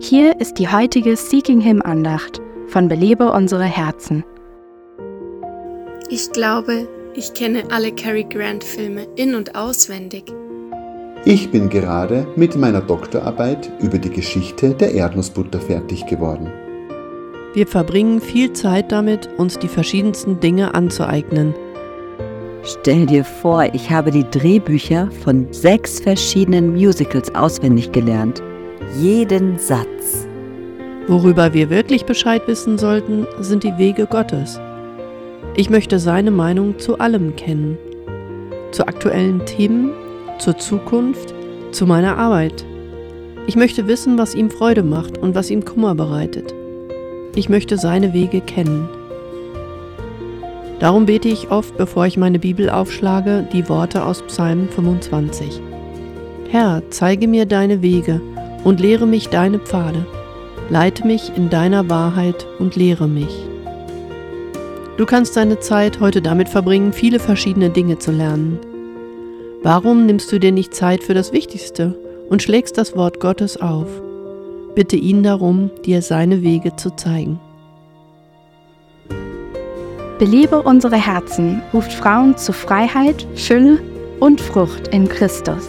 Hier ist die heutige Seeking Him Andacht von Belebe unsere Herzen. Ich glaube, ich kenne alle Cary Grant Filme in und auswendig. Ich bin gerade mit meiner Doktorarbeit über die Geschichte der Erdnussbutter fertig geworden. Wir verbringen viel Zeit damit, uns die verschiedensten Dinge anzueignen. Stell dir vor, ich habe die Drehbücher von sechs verschiedenen Musicals auswendig gelernt. Jeden Satz. Worüber wir wirklich Bescheid wissen sollten, sind die Wege Gottes. Ich möchte seine Meinung zu allem kennen. Zu aktuellen Themen, zur Zukunft, zu meiner Arbeit. Ich möchte wissen, was ihm Freude macht und was ihm Kummer bereitet. Ich möchte seine Wege kennen. Darum bete ich oft, bevor ich meine Bibel aufschlage, die Worte aus Psalm 25. Herr, zeige mir deine Wege und lehre mich deine Pfade. Leite mich in deiner Wahrheit und lehre mich. Du kannst deine Zeit heute damit verbringen, viele verschiedene Dinge zu lernen. Warum nimmst du dir nicht Zeit für das Wichtigste und schlägst das Wort Gottes auf? Bitte ihn darum, dir seine Wege zu zeigen. Belebe unsere Herzen ruft Frauen zu Freiheit, Fülle und Frucht in Christus.